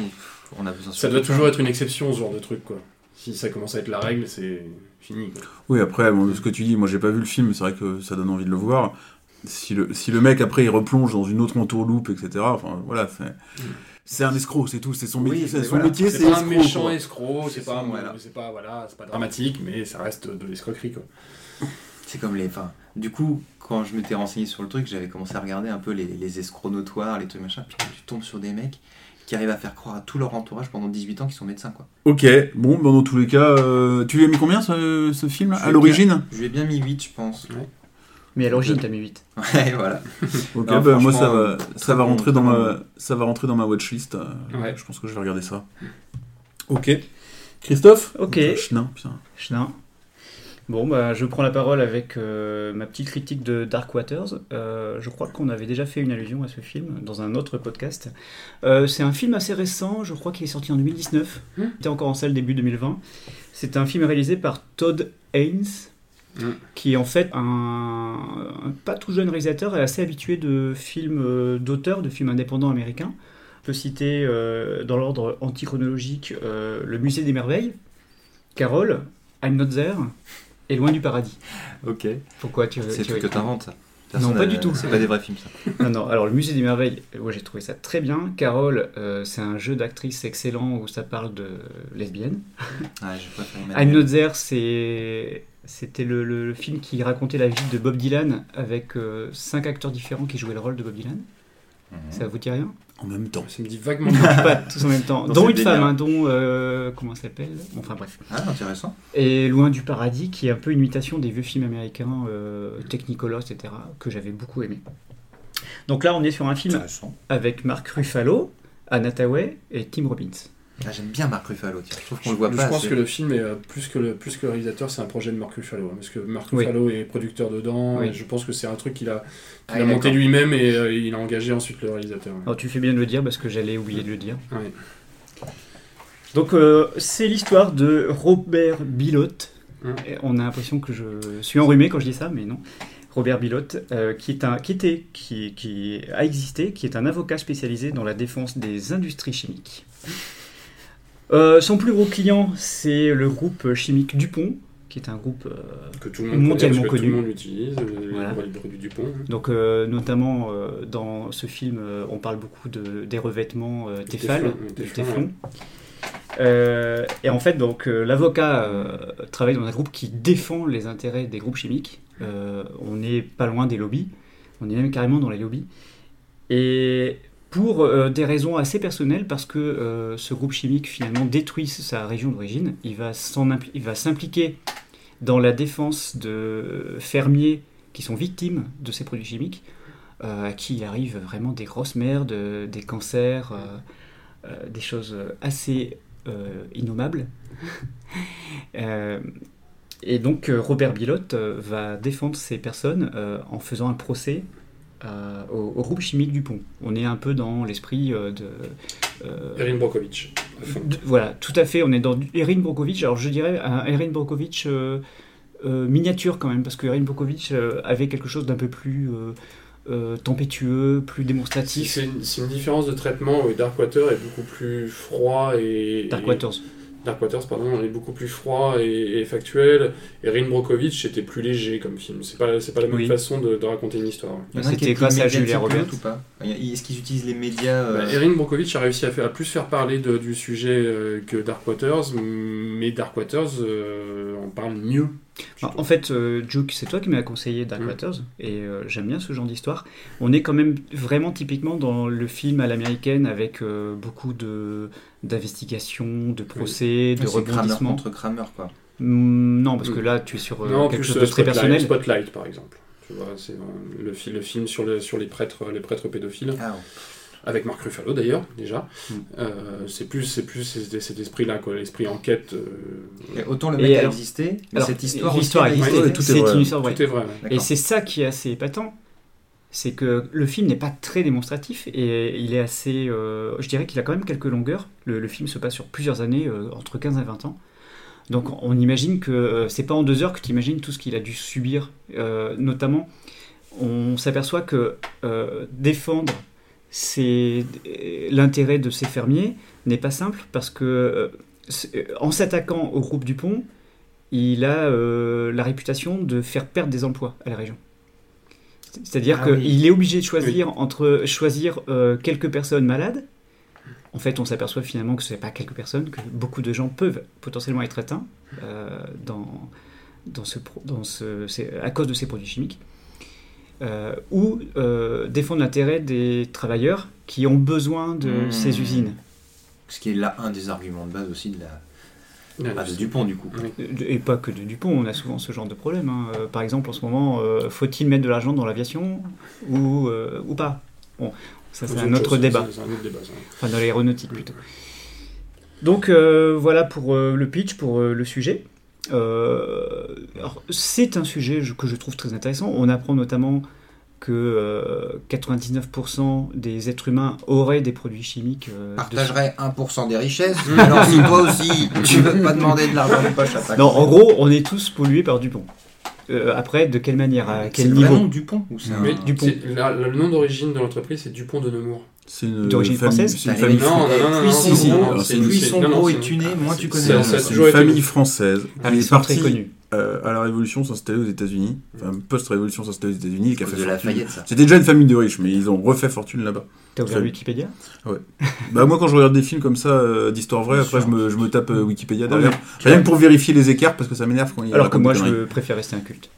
Speaker 5: on a besoin
Speaker 3: ça doit toujours être une exception, ce genre de truc, quoi. Si ça commence à être la règle, c'est fini, quoi.
Speaker 2: Oui, après, bon, ce que tu dis, moi j'ai pas vu le film, mais c'est vrai que ça donne envie de le voir. Si le, si le mec après il replonge dans une autre entourloupe, etc., enfin voilà, c'est. C'est un escroc, c'est tout, c'est son
Speaker 5: Oui,
Speaker 2: métier, c'est
Speaker 5: mais
Speaker 2: son
Speaker 5: voilà.
Speaker 2: métier,
Speaker 3: C'est
Speaker 2: c'est
Speaker 3: pas un méchant
Speaker 2: quoi.
Speaker 3: escroc, c'est pas,
Speaker 5: voilà.
Speaker 3: c'est pas, voilà, c'est pas dramatique, mais ça reste de l'escroquerie, quoi.
Speaker 5: C'est comme les. Enfin, du coup, quand je m'étais renseigné sur le truc, j'avais commencé à regarder un peu les, les escrocs notoires, les trucs machin. Puis tu tombes sur des mecs qui arrivent à faire croire à tout leur entourage pendant 18 ans qu'ils sont médecins, quoi.
Speaker 2: Ok, bon, ben, dans tous les cas, euh, tu lui as mis combien ce, ce film
Speaker 5: Je
Speaker 2: à l'origine?
Speaker 5: Je lui ai bien mis 8, je pense.
Speaker 4: Mais à l'origine, t'as mis 8.
Speaker 5: Ouais, voilà.
Speaker 2: Ok,
Speaker 5: Non,
Speaker 2: bah, moi ça va,
Speaker 5: euh,
Speaker 2: ça va rentrer dans
Speaker 5: bon.
Speaker 2: ma, ça va rentrer dans ma watchlist. euh,
Speaker 3: Ouais.
Speaker 2: Je pense que je vais regarder ça. Ok. Christophe
Speaker 4: Ok.
Speaker 2: Chenin, putain.
Speaker 4: Chenin. Bon, bah, je prends la parole avec euh, ma petite critique de Dark Waters. Euh, je crois qu'on avait déjà fait une allusion à ce film dans un autre podcast. Euh, c'est un film assez récent, je crois qu'il est sorti en 2019.
Speaker 3: Hmm.
Speaker 4: Il était encore en salle début 2020. C'est un film réalisé par Todd Haynes,
Speaker 3: Hmm.
Speaker 4: qui est en fait un, un pas tout jeune réalisateur et assez habitué de films euh, d'auteurs, de films indépendants américains. On peut citer euh, dans l'ordre antichronologique euh, Le Musée des Merveilles, Carole, I'm Not There et Loin du Paradis.
Speaker 5: Ok.
Speaker 4: Pourquoi tu
Speaker 5: C'est truc que t'inventes, ça.
Speaker 4: Non, pas du tout.
Speaker 5: C'est pas des vrais films, ça.
Speaker 4: Non, non, alors le Musée des Merveilles, euh, ouais, j'ai trouvé ça très bien. Carole, euh, c'est un jeu d'actrice excellent où ça parle de lesbienne.
Speaker 5: Ouais, je préfère
Speaker 4: I'm Not There, c'est... C'était le, le- le film qui racontait la vie de Bob Dylan avec euh, cinq acteurs différents qui jouaient le rôle de Bob Dylan. Ça vous dit rien
Speaker 2: En même temps.
Speaker 3: Ça me dit vaguement.
Speaker 4: Pas tous en même temps. Dont une femme, hein, dont. euh, comment elle s'appelle? Enfin bref.
Speaker 5: Ah, intéressant.
Speaker 4: Et Loin du Paradis, qui est un peu une imitation des vieux films américains, euh, Technicolor, etc., que j'avais beaucoup aimé. Donc là, on est sur un film avec Mark Ruffalo, Anna Tawai et Tim Robbins.
Speaker 5: Ah, J'aime bien Marc Ruffalo, tiens. Je trouve qu'on le voit
Speaker 3: je
Speaker 5: pas
Speaker 3: pense
Speaker 5: assez.
Speaker 3: que le film est euh, plus que le, plus que le réalisateur, c'est un projet de Mark Ruffalo. hein, parce que Mark
Speaker 4: Oui.
Speaker 3: Ruffalo est producteur dedans.
Speaker 4: Oui.
Speaker 3: et je pense que c'est un truc qu'il a,
Speaker 5: Ah,
Speaker 3: a monté lui-même et euh, il a engagé ensuite le réalisateur.
Speaker 4: Alors tu fais bien de le dire parce que j'allais oublier de le dire.
Speaker 3: Ouais.
Speaker 4: Donc euh, c'est l'histoire de Robert Bilotte.
Speaker 3: Hum.
Speaker 4: On a l'impression que je suis enrhumé quand je dis ça, mais non. Robert Bilotte, euh, qui, est un, qui, était, qui, qui a existé, qui est un avocat spécialisé dans la défense des industries chimiques. Euh, son plus gros client, c'est le groupe chimique Dupont, qui est un groupe euh,
Speaker 3: Que tout le monde
Speaker 4: Mondialement
Speaker 3: connaît, parce que
Speaker 4: connu.
Speaker 3: Tout le monde l'utilise. euh,
Speaker 4: Voilà.
Speaker 3: Les produits du pont. hein.
Speaker 4: Donc, notamment dans ce film, on parle beaucoup de, des revêtements Tefal,
Speaker 3: Téflon.
Speaker 4: Euh, et en fait, donc l'avocat travaille dans un groupe qui défend les intérêts des groupes chimiques. On n'est pas loin des lobbies, on est même carrément dans les lobbies. Et pour euh, des raisons assez personnelles, parce que euh, ce groupe chimique finalement détruit sa région d'origine, il va s'impliquer dans la défense de fermiers qui sont victimes de ces produits chimiques, euh, à qui il arrive vraiment des grosses merdes, des cancers, des choses assez innommables. Et donc Robert Bilotte va défendre ces personnes en faisant un procès euh, au, au groupe chimique du pont. On est un peu dans l'esprit euh, de... euh,
Speaker 3: Erin
Speaker 4: de- voilà, tout à fait. On est dans Erin Brockovich. Alors je dirais un Erin Brockovich euh, miniature quand même, parce que Erin Brockovich euh, avait quelque chose d'un peu plus tempétueux, plus démonstratif.
Speaker 3: C'est une, différence de traitement. où Darkwater est beaucoup plus froid et.
Speaker 4: Dark
Speaker 3: et-. Dark Waters, pardon, est beaucoup plus froid et, et factuel. Erin Brockovich était plus léger comme film. C'est pas, c'est pas la même
Speaker 4: Oui.
Speaker 3: façon de, de raconter une histoire.
Speaker 4: C'était grâce
Speaker 5: qui
Speaker 4: à Julia Roberts.
Speaker 5: ou pas Est-ce qu'ils utilisent les médias euh,
Speaker 3: Bah, Erin Brockovich a réussi à, faire, à plus faire parler de- du sujet euh, que Dark Waters, mais Dark Waters euh, en parle mieux.
Speaker 4: Ah,
Speaker 3: trouve.
Speaker 4: En fait, euh, Juke, c'est toi qui m'as conseillé Dark
Speaker 3: Mm.
Speaker 4: Waters, et euh, j'aime bien ce genre d'histoire. On est quand même vraiment typiquement dans le film à l'américaine avec euh, beaucoup de d'investigations, de procès, de
Speaker 5: c'est Kramer
Speaker 4: rebondissements.
Speaker 5: contre Kramer, quoi.
Speaker 4: Mm, non, parce que
Speaker 3: Mm.
Speaker 4: là, tu es sur euh,
Speaker 3: non,
Speaker 4: quelque
Speaker 3: plus
Speaker 4: chose
Speaker 3: euh,
Speaker 4: de très
Speaker 3: Spotlight,
Speaker 4: personnel.
Speaker 3: Spotlight, par exemple. Tu vois, c'est euh, le, fi- le film sur, le, sur les, prêtres, les prêtres pédophiles.
Speaker 5: Ah,
Speaker 3: avec Marc Ruffalo d'ailleurs déjà.
Speaker 2: Mm.
Speaker 3: Euh, c'est plus, c'est plus cet, cet esprit-là, quoi, l'esprit enquête. euh,
Speaker 5: Et Autant le
Speaker 4: Et
Speaker 5: mec a
Speaker 4: alors-
Speaker 5: existé, mais
Speaker 4: Alors,
Speaker 5: cette histoire
Speaker 4: l'histoire existait,
Speaker 2: Ouais, tout est vrai.
Speaker 4: une histoire vraie.
Speaker 3: tout est vrai. ouais.
Speaker 4: Et c'est ça qui est assez épatant. C'est que le film n'est pas très démonstratif et il est assez. euh, je dirais qu'il a quand même quelques longueurs. Le, le film se passe sur plusieurs années, euh, entre 15 et 20 ans. Donc on imagine que euh, c'est pas en deux heures que tu imagines tout ce qu'il a dû subir. Euh, notamment, on s'aperçoit que euh, défendre ses- l'intérêt de ces fermiers n'est pas simple parce que euh, c'est- en s'attaquant au groupe Dupont, il a euh, la réputation de faire perdre des emplois à la région. C'est-à-dire
Speaker 5: Ah oui.
Speaker 4: qu'il est obligé de choisir entre choisir euh, quelques personnes malades. En fait, on s'aperçoit finalement que ce n'est pas quelques personnes, que beaucoup de gens peuvent potentiellement être atteints euh, dans, dans ce, pro- dans ce, c'est à cause de ces produits chimiques. Euh, ou euh, défendre l'intérêt des travailleurs qui ont besoin de
Speaker 5: Mmh.
Speaker 4: ces usines.
Speaker 5: Ce qui est là un des arguments de base aussi de la ah, de Dupont du coup.
Speaker 4: Et pas que de Dupont, on a souvent ce genre de problème. hein. Euh, Par exemple, en ce moment, euh, faut-il mettre de l'argent dans l'aviation ou, euh, ou pas? Bon, ça c'est un
Speaker 3: un autre débat, ça.
Speaker 4: Enfin, dans l'aéronautique plutôt. Donc euh, voilà pour euh, le pitch, pour euh, le sujet. Euh, alors, c'est un sujet je- que je trouve très intéressant. On apprend notamment que euh, 99% des êtres humains auraient des produits chimiques. euh, de-
Speaker 5: Partagerait 1% des richesses. Alors si toi aussi tu veux pas demander de l'argent de poche à ta
Speaker 4: Non, en gros, on est tous pollués par Dupont. Euh, après, de quelle manière, à quel
Speaker 5: le
Speaker 4: niveau
Speaker 5: nom Dupont ou c'est
Speaker 2: Non.
Speaker 5: un-
Speaker 3: Mais
Speaker 4: Dupont.
Speaker 3: c'est- la- la- le nom d'origine de l'entreprise, c'est Dupont de Nemours.
Speaker 2: C'est une
Speaker 4: D'origine
Speaker 2: famille-
Speaker 4: française
Speaker 2: C'est une famille
Speaker 3: non, non,
Speaker 2: française.
Speaker 3: non, non,
Speaker 5: Plus
Speaker 3: non,
Speaker 5: ils sont gros et tunés, moins tu connais.
Speaker 3: a.
Speaker 2: C'est une famille
Speaker 3: le-
Speaker 2: française
Speaker 4: Ah, ils
Speaker 2: est
Speaker 4: très
Speaker 2: partie
Speaker 4: connus.
Speaker 2: euh, à la Révolution s'installer aux États-Unis, enfin post-Révolution s'installer aux États-Unis et qui a fait
Speaker 5: de
Speaker 2: fortune. C'était déjà une famille de riches, mais ils ont refait fortune là-bas.
Speaker 4: T'as ouvert. Wikipédia?
Speaker 2: Bah moi quand je regarde des films comme ça euh, d'histoire vraie, après je me, je me tape euh, Wikipédia
Speaker 4: Ouais,
Speaker 2: derrière.
Speaker 4: mais-
Speaker 2: Rien que pour vérifier les écarts parce que ça m'énerve quand il
Speaker 4: Alors que moi, je préfère rester inculte.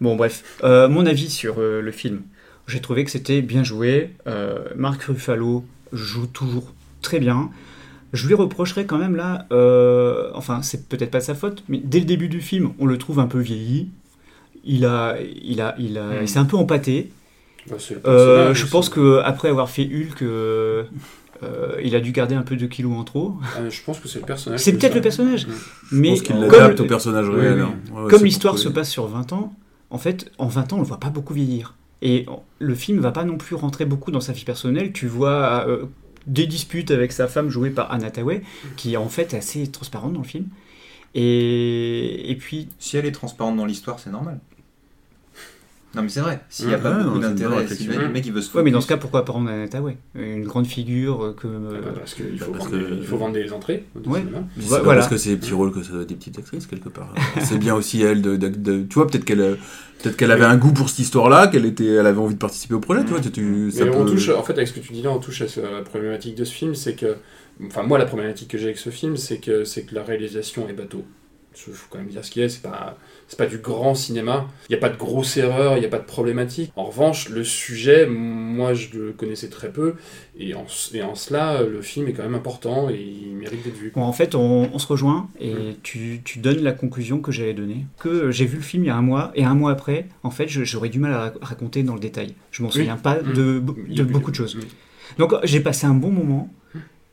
Speaker 4: Bon, bref. Euh, mon avis sur le film. J'ai trouvé que c'était bien joué. Euh, Marc Ruffalo joue toujours très bien. Je lui reprocherais quand même là, euh, enfin, c'est peut-être pas de sa faute, mais dès le début du film, on le trouve un peu vieilli. Il a, il a, il a,
Speaker 5: Mm.
Speaker 4: il s'est un peu empâté.
Speaker 3: Bah,
Speaker 4: Euh, je pense que après avoir fait Hulk, euh, euh, il a dû garder un peu de kilos en trop.
Speaker 3: Je pense que c'est le personnage.
Speaker 4: C'est peut-être le personnage.
Speaker 2: Je
Speaker 4: Mais
Speaker 2: pense
Speaker 4: comme,
Speaker 2: l'adapte au personnage réel.
Speaker 3: oui.
Speaker 2: hein. Ouais, ouais,
Speaker 4: comme l'histoire se passe sur 20 ans, en fait, en 20 ans, on ne le voit pas beaucoup vieillir. Et le film va pas non plus rentrer beaucoup dans sa vie personnelle. Tu vois euh, des disputes avec sa femme jouée par Anna Tawai, qui est en fait assez transparente dans le film. Et, et puis,
Speaker 5: Si elle est transparente dans l'histoire, c'est normal. Non mais c'est vrai, s'il n'y a
Speaker 2: Ouais,
Speaker 5: pas
Speaker 2: non,
Speaker 5: beaucoup d'intérêt, si le mec il veut se
Speaker 4: ouais, mais dans
Speaker 5: focus-
Speaker 4: ce cas, pourquoi prendre Anna Tawai Une grande figure euh, que.
Speaker 3: Ah bah, parce qu'il faut,
Speaker 2: Parce
Speaker 3: vendre
Speaker 2: que-
Speaker 3: des- il faut vendre des entrées. au
Speaker 4: Ouais. Ouais,
Speaker 2: c'est
Speaker 4: voilà.
Speaker 2: parce que c'est des petits rôles que ça doit être des petites actrices quelque part. c'est bien aussi elle de, de- de- tu vois peut-être qu'elle euh, peut-être qu'elle avait un goût pour cette histoire-là, qu'elle était elle avait envie de participer au projet, tu vois, tu, tu- ça
Speaker 3: Mais on touche, en fait, avec ce que tu dis là, on touche à ce- à la problématique de ce film, c'est que, enfin, moi, la problématique que j'ai avec ce film, c'est que, c'est que la réalisation est bateau. Il faut quand même dire ce qu'il a, c'est pas, c'est pas du grand cinéma. Il n'y a pas de grosse erreur, il n'y a pas de problématique. En revanche, le sujet, moi, je le connaissais très peu, et en, et en cela, le film est quand même important et il mérite d'être vu.
Speaker 4: Bon, en fait, on, on se rejoint et tu, tu donnes la conclusion que j'allais donner. Que j'ai vu le film il y a un mois et un mois après, en fait, j'aurais du mal à rac- raconter dans le détail. Je m'en
Speaker 3: Oui.
Speaker 4: souviens pas
Speaker 3: Mm.
Speaker 4: de,
Speaker 3: plus
Speaker 4: beaucoup de choses. Donc j'ai passé un bon moment,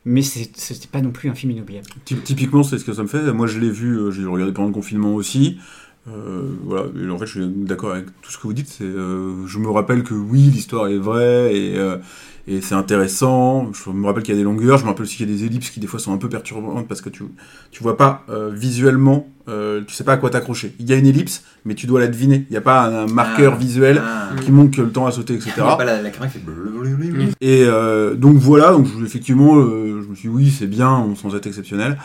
Speaker 4: mais c'était pas non plus un film inoubliable.
Speaker 2: Ty- Typiquement, c'est ce que ça me fait. Moi, je l'ai vu, euh, j'ai regardé pendant le confinement aussi. Euh, voilà, et en fait, je suis d'accord avec tout ce que vous dites. Euh, je me rappelle que oui, l'histoire est vraie et, euh, et c'est intéressant. Je me rappelle qu'il y a des longueurs. Je me rappelle aussi qu'il y a des ellipses qui des fois sont un peu perturbantes parce que tu tu vois pas euh, visuellement, euh, tu sais pas à quoi t'accrocher. Il y a une ellipse, mais tu dois la deviner. Il n'y a pas un, un marqueur
Speaker 5: Ah.
Speaker 2: visuel
Speaker 5: Ah.
Speaker 2: qui montre que le temps a sauté, etc.
Speaker 5: Pas la, la caméra qui fait blablabla.
Speaker 2: Et euh, donc voilà, donc je- effectivement, euh, je me suis dit oui, c'est bien, on- sans être exceptionnel.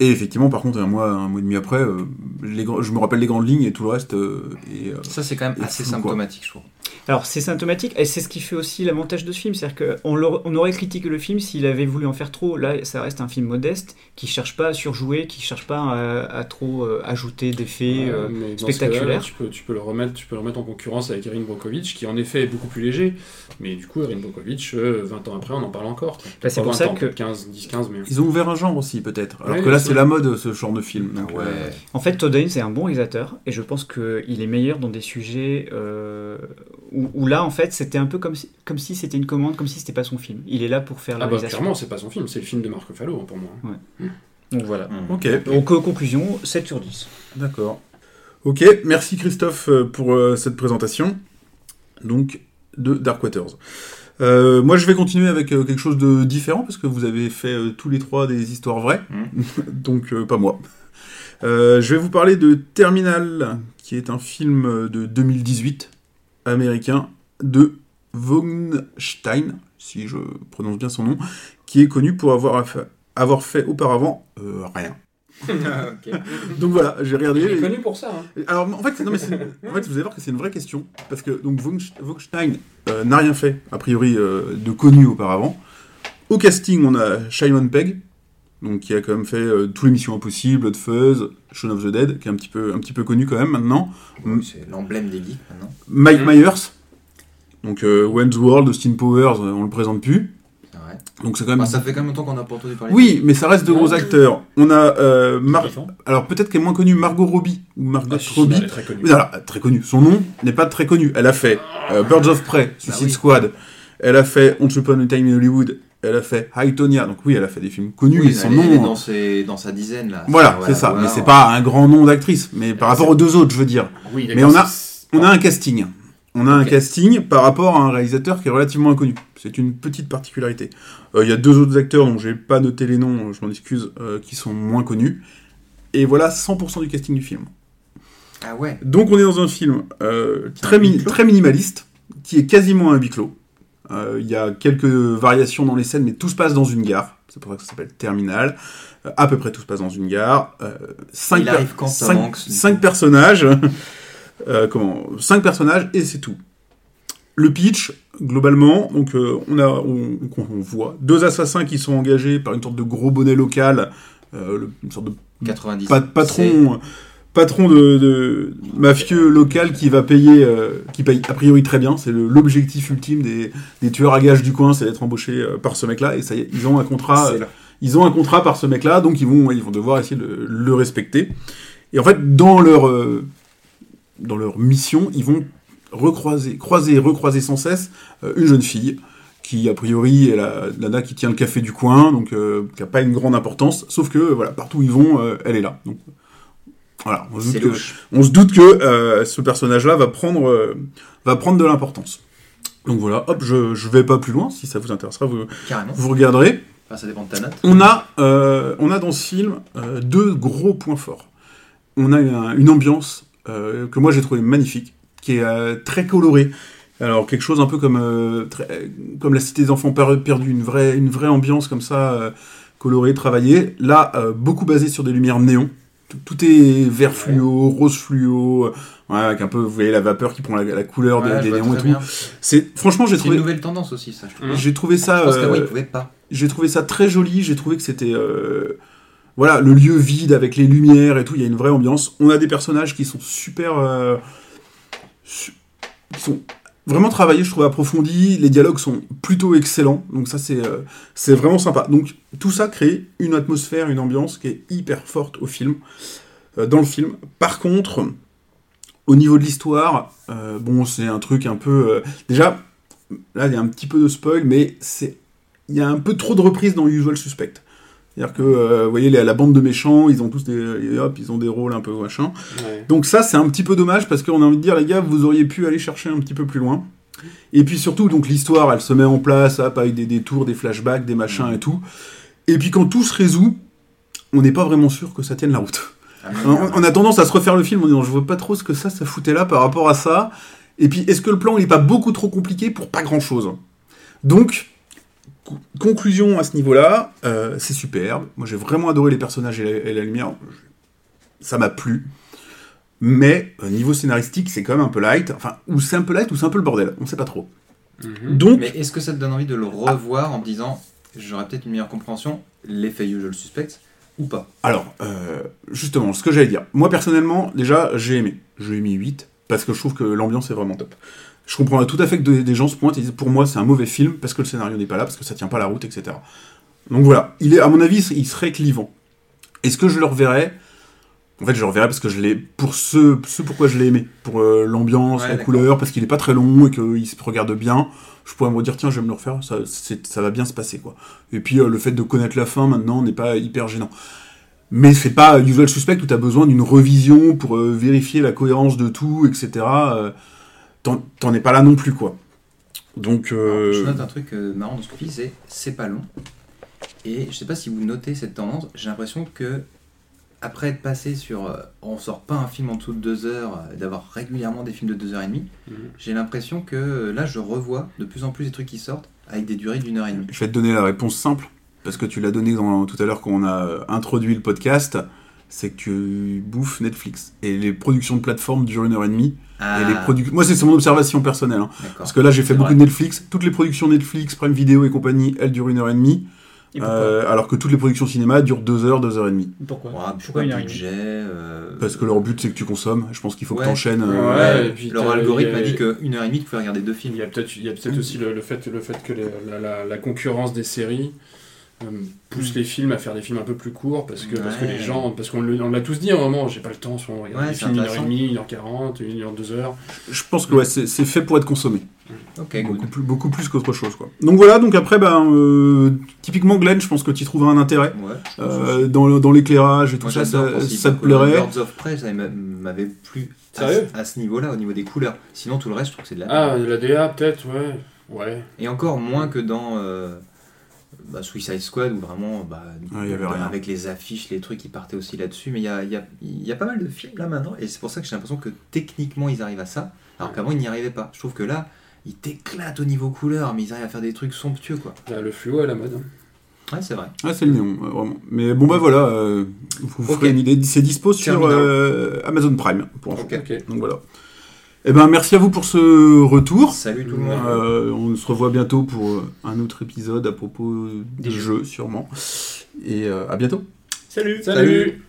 Speaker 2: Et effectivement, par contre, un mois, un mois et demi après, euh, les, je me rappelle les grandes lignes et tout le reste. euh, et, euh,
Speaker 5: Ça c'est quand même assez
Speaker 2: quoi.
Speaker 5: symptomatique je trouve.
Speaker 4: Alors c'est symptomatique et c'est ce qui fait aussi l'avantage de ce film, c'est-à-dire qu'on on aurait critiqué le film s'il avait voulu en faire trop. Là, ça reste un film modeste qui cherche pas à surjouer, qui cherche pas à, à trop euh, ajouter d'effets. euh,
Speaker 3: mais dans ce
Speaker 4: spectaculaire.
Speaker 3: cas-là, Tu peux, tu, peux le remettre, tu peux le remettre en concurrence avec Erin Brockovich, qui en effet est beaucoup plus léger. Mais du coup, Erin Brockovich, euh, 20 ans après, on en parle encore.
Speaker 4: Bah, c'est pour
Speaker 3: 20
Speaker 4: ça
Speaker 3: ans,
Speaker 4: que-
Speaker 3: 15, 10, 15, mais.
Speaker 2: ils ont ouvert un genre aussi, peut-être. Alors
Speaker 3: Ouais,
Speaker 2: que là,
Speaker 3: c'est
Speaker 2: la mode, ce genre de film. Donc,
Speaker 5: ouais.
Speaker 2: euh,
Speaker 4: En fait, Todd Haynes est un bon réalisateur et je pense qu'il est meilleur dans des sujets euh, où, où là, en fait, c'était un peu comme si, comme si c'était une commande, comme si c'était pas son film. Il est là pour faire la
Speaker 3: Ah bah
Speaker 4: réalisation.
Speaker 3: clairement, c'est pas son film, c'est le film de Marc Ruffalo hein, pour moi.
Speaker 4: Donc voilà.
Speaker 5: Mm.
Speaker 2: Ok,
Speaker 4: Donc, euh, conclusion, 7 sur 10.
Speaker 2: d'accord. Ok, merci Christophe euh, pour euh, cette présentation. Donc, de Dark Waters. Euh, moi, je vais continuer avec euh, quelque chose de différent parce que vous avez fait euh, tous les trois des histoires vraies, donc euh, pas moi. Euh, je vais vous parler de Terminal, qui est un film de 2018 américain de Weinstein, si je prononce bien son nom, qui est connu pour avoir, fait auparavant euh, rien.
Speaker 5: Ok.
Speaker 2: Donc voilà, j'ai regardé.
Speaker 3: Il est connu pour ça. hein.
Speaker 2: alors, en fait, c'est- non, mais c'est- en fait, vous allez voir que c'est une vraie question. Parce que donc, Weinstein euh, n'a rien fait, a priori, euh, de connu auparavant. Au casting, on a Simon Pegg, donc, qui a quand même fait euh, tous les Missions Impossibles, Hot Fuzz, Shaun of the Dead, qui est un petit peu, un petit peu connu quand même maintenant.
Speaker 5: Oui, C'est l'emblème des geeks maintenant.
Speaker 2: Mike
Speaker 3: Mhm.
Speaker 2: Myers, donc euh, Wayne's World, Austin Powers, euh, on le présente plus. Donc c'est quand même.
Speaker 5: Bah, ça fait quand même longtemps qu'on n'a pas entendu parler.
Speaker 2: oui, mais ça reste de gros
Speaker 3: Ouais.
Speaker 2: acteurs. On a euh, Mar- alors peut-être qu'elle est moins connue Margot Robbie ou Margot
Speaker 3: Ah,
Speaker 2: Robbie.
Speaker 3: elle est très connue.
Speaker 2: Oui, alors, très connue. Son nom n'est pas très connu. Elle a fait euh, Birds of Prey, Suicide
Speaker 5: oui.
Speaker 2: Squad. Elle a fait Once Upon a Time in Hollywood. Elle a fait High Tonya. Donc oui, elle a fait des films connus.
Speaker 5: Oui,
Speaker 2: et son
Speaker 5: elle est- elle est
Speaker 2: nom.
Speaker 5: dans, ses- dans sa dizaine là.
Speaker 2: Voilà, c'est ça.
Speaker 5: voilà,
Speaker 2: Mais c'est
Speaker 5: on-
Speaker 2: pas un grand nom d'actrice. Mais par rapport aux deux autres, je veux dire.
Speaker 3: Oui,
Speaker 2: Mais on a- On a un casting. On a un casting par rapport à un réalisateur qui est relativement inconnu. C'est une petite particularité. Euh, Il y a deux autres acteurs dont j'ai pas noté les noms, je m'en excuse, euh, qui sont moins connus. Et voilà 100% du casting du film.
Speaker 5: Ah ouais.
Speaker 2: Donc on est dans un film euh, très, mi- très minimaliste, qui est quasiment un huis clos. Euh, Il y a quelques variations dans les scènes, mais tout se passe dans une gare. C'est pour ça que ça s'appelle Terminal. Euh, à peu près tout se passe dans une gare. Euh, cinq,
Speaker 5: Il
Speaker 2: per-
Speaker 5: arrive quand,
Speaker 2: cinq- cinq personnages. Comment? Cinq personnages et c'est tout. Le pitch, globalement, donc euh, on, a, on, voit deux assassins qui sont engagés par une sorte de gros bonnet local, euh, une sorte de
Speaker 5: 90.
Speaker 2: pa- patron, patron de, de mafieux local qui va payer, euh, qui paye a priori très bien. C'est l'objectif ultime des, des tueurs à gages du coin, c'est d'être embauché euh, par ce mec-là. Et ça y est, ils ont un contrat. Euh, ils ont un contrat par ce mec-là, donc ils vont, ils vont devoir essayer de le, respecter. Et en fait, dans leur, euh, dans leur mission, ils vont recroiser, croiser recroiser sans cesse euh, une jeune fille qui, a priori, est la nana qui tient le café du coin, donc euh, qui n'a pas une grande importance, sauf que, voilà, partout où ils vont, elle est là. Donc, voilà, on se doute que,
Speaker 5: louche.
Speaker 2: on se doute que euh, ce personnage-là va prendre, euh, va prendre de l'importance. Donc voilà, hop, je, je vais pas plus loin, si ça vous intéressera, vous,
Speaker 5: Carrément.
Speaker 2: vous regarderez.
Speaker 5: Enfin, ça dépend de ta note.
Speaker 2: On a, euh, on a dans ce film deux gros points forts. On a un- une ambiance que moi j'ai trouvé magnifique, qui est très colorée. Alors quelque chose un peu comme, très- comme la Cité des Enfants per- perdus, une vraie, une vraie ambiance comme ça, colorée, travaillée. Là, beaucoup basée sur des lumières néons. Tout, tout est vert fluo, rose fluo, euh, ouais, avec un peu, vous voyez la vapeur qui prend la, la couleur
Speaker 5: Ouais,
Speaker 2: des néons et tout. C'est franchement j'ai
Speaker 5: C'est une
Speaker 2: trouvé,
Speaker 5: nouvelle tendance aussi, ça.
Speaker 2: J'ai trouvé ça. Euh, j'ai trouvé ça très joli, j'ai trouvé que c'était euh, voilà, le lieu vide avec les lumières et tout, il y a une vraie ambiance. On a des personnages qui sont super euh, su- qui sont vraiment travaillés, je trouve approfondis, les dialogues sont plutôt excellents. Donc ça c'est euh, c'est vraiment sympa. Donc tout ça crée une atmosphère, une ambiance qui est hyper forte au film euh, dans le film. Par contre, au niveau de l'histoire, euh, bon, c'est un truc un peu déjà là il y a un petit peu de spoil mais c'est il y a un peu trop de reprises dans Usual Suspect. C'est-à-dire que, euh, vous voyez, la, la bande de méchants, ils ont tous des, hop, ils ont des rôles un peu machin.
Speaker 3: Ouais.
Speaker 2: Donc ça, c'est un petit peu dommage parce qu'on a envie de dire, les gars, vous auriez pu aller chercher un petit peu plus loin. Et puis surtout, donc l'histoire, elle se met en place, hop, avec des détours, des flashbacks, des machins et tout. Et puis quand tout se résout, on n'est pas vraiment sûr que ça tienne la route.
Speaker 5: Ah,
Speaker 2: On, on a tendance à se refaire le film en disant, je vois pas trop ce que ça, ça foutait là par rapport à ça. Et puis, est-ce que le plan, il est pas beaucoup trop compliqué pour pas grand-chose? Donc, conclusion à ce niveau-là, euh, c'est superbe. Moi, j'ai vraiment adoré les personnages et la, et la lumière. Ça m'a plu. Mais, euh, niveau scénaristique, c'est quand même un peu light. Enfin, ou c'est un peu light ou c'est un peu le bordel. On sait pas trop.
Speaker 3: Mhm.
Speaker 2: Donc,
Speaker 5: Mais est-ce que ça te donne envie de le revoir en te disant j'aurais peut-être une meilleure compréhension, l'effet usual suspect, ou pas?
Speaker 2: Alors, euh, justement, ce que j'allais dire. Moi, personnellement, déjà, j'ai aimé. J'ai mis 8, parce que je trouve que l'ambiance est vraiment top. Je comprends tout à fait que des, gens se pointent et disent, pour moi, c'est un mauvais film, parce que le scénario n'est pas là, parce que ça tient pas la route, etc. Donc voilà. Il est, à mon avis, il serait clivant. Est-ce que je le reverrai En fait, je le reverrai parce que je l'ai pour ce, ce pourquoi je l'ai aimé, pour euh, l'ambiance,
Speaker 5: Ouais,
Speaker 2: la couleur, parce qu'il est pas très long et qu'il se regarde bien. Je pourrais me dire tiens, je vais me le refaire, ça, ça va bien se passer quoi. Et puis euh, le fait de connaître la fin maintenant n'est pas hyper gênant. Mais c'est pas Usual Suspect où tu as besoin d'une revision pour euh, vérifier la cohérence de tout, etc. T'en es pas là non plus quoi. Donc euh,
Speaker 5: Je note un truc euh, marrant dans ce que tu dis, c'est c'est pas long. Et je sais pas si vous notez cette tendance, j'ai l'impression que après être passé sur euh, on sort pas un film en dessous de deux heures, euh, d'avoir régulièrement des films de deux heures et demie,
Speaker 3: Mhm.
Speaker 5: j'ai l'impression que euh, là je revois de plus en plus des trucs qui sortent avec des durées d'une heure et demie.
Speaker 2: Je vais te donner la réponse simple, parce que tu l'as donné dans- tout à l'heure quand on a introduit le podcast, c'est que tu bouffes Netflix. Et les productions de plateforme durent une heure et demie.
Speaker 5: Ah,
Speaker 2: Et les produ- Moi, c'est mon observation personnelle. hein. Parce que là, j'ai fait
Speaker 5: C'est
Speaker 2: beaucoup
Speaker 5: vrai.
Speaker 2: de Netflix. Toutes les productions Netflix, Prime Video et compagnie, elles durent une heure et demie.
Speaker 4: Et
Speaker 2: euh, alors que toutes les productions cinéma durent deux heures, deux heures et demie.
Speaker 4: Pourquoi
Speaker 5: sais
Speaker 4: Pourquoi
Speaker 5: pas,
Speaker 4: une heure et demie
Speaker 5: budget. euh,
Speaker 2: Parce que leur but, c'est que tu consommes. Je pense qu'il faut
Speaker 5: Ouais.
Speaker 2: que tu enchaînes.
Speaker 3: Ouais. et puis
Speaker 5: leur algorithme
Speaker 3: a-
Speaker 5: a dit qu'une heure et demie, tu pouvais regarder deux films.
Speaker 3: Il y a peut-être il y a peut-être aussi le, le fait, le fait que les- la, la- la concurrence des séries euh, pousse les films à faire des films un peu plus courts parce que, parce que les gens, parce qu'on on l'a tous dit à un moment, j'ai pas le temps, en ce moment, regarder
Speaker 5: Ouais,
Speaker 3: des films une heure et
Speaker 5: intéressant.
Speaker 3: demie, une heure quarante, une heure deux heures.
Speaker 2: Je pense que ouais, c'est c'est fait pour être consommé.
Speaker 5: Ok, good.
Speaker 2: Beaucoup plus, beaucoup plus qu'autre chose. Quoi. Donc voilà, donc après, ben, euh, typiquement Glenn, je pense que tu trouveras un intérêt. Euh, dans dans l'éclairage et tout
Speaker 5: Moi,
Speaker 2: ça, ça, ça te plairait.
Speaker 5: Birds of Prey, ça m'a- m'avait plu à,
Speaker 3: Sérieux
Speaker 5: à ce niveau-là, au niveau des couleurs. Sinon, tout le reste, je trouve que c'est de la
Speaker 3: Ah, la DA peut-être, ouais. Ouais.
Speaker 5: Et encore moins que dans euh, bah, Suicide Squad, où vraiment, bah,
Speaker 2: Ah, il y avait
Speaker 5: bah,
Speaker 2: rien.
Speaker 5: avec les affiches, les trucs, ils partaient aussi là-dessus. Mais il y a, il y, a, il y a pas mal de films là maintenant, et c'est pour ça que j'ai l'impression que techniquement, ils arrivent à ça, alors qu'avant, ils n'y arrivaient pas. Je trouve que là, ils t'éclatent au niveau couleur, mais ils arrivent à faire des trucs somptueux, quoi.
Speaker 3: Là, le fluo à la mode.
Speaker 5: Ouais, c'est vrai.
Speaker 2: Ah, c'est le néon, ouais, vraiment. Mais bon, bah voilà, euh, vous vous
Speaker 5: Ok.
Speaker 2: ferez une idée. C'est dispo sur euh, Amazon Prime, pour info.
Speaker 5: Ok.
Speaker 3: Ok.
Speaker 2: Donc voilà. Eh ben, merci à vous pour ce retour.
Speaker 5: Salut tout le monde.
Speaker 2: Euh, on se revoit bientôt pour euh, un autre épisode à propos
Speaker 4: Des
Speaker 2: des jeux, sûrement. Et euh, à bientôt.
Speaker 4: Salut
Speaker 3: Salut.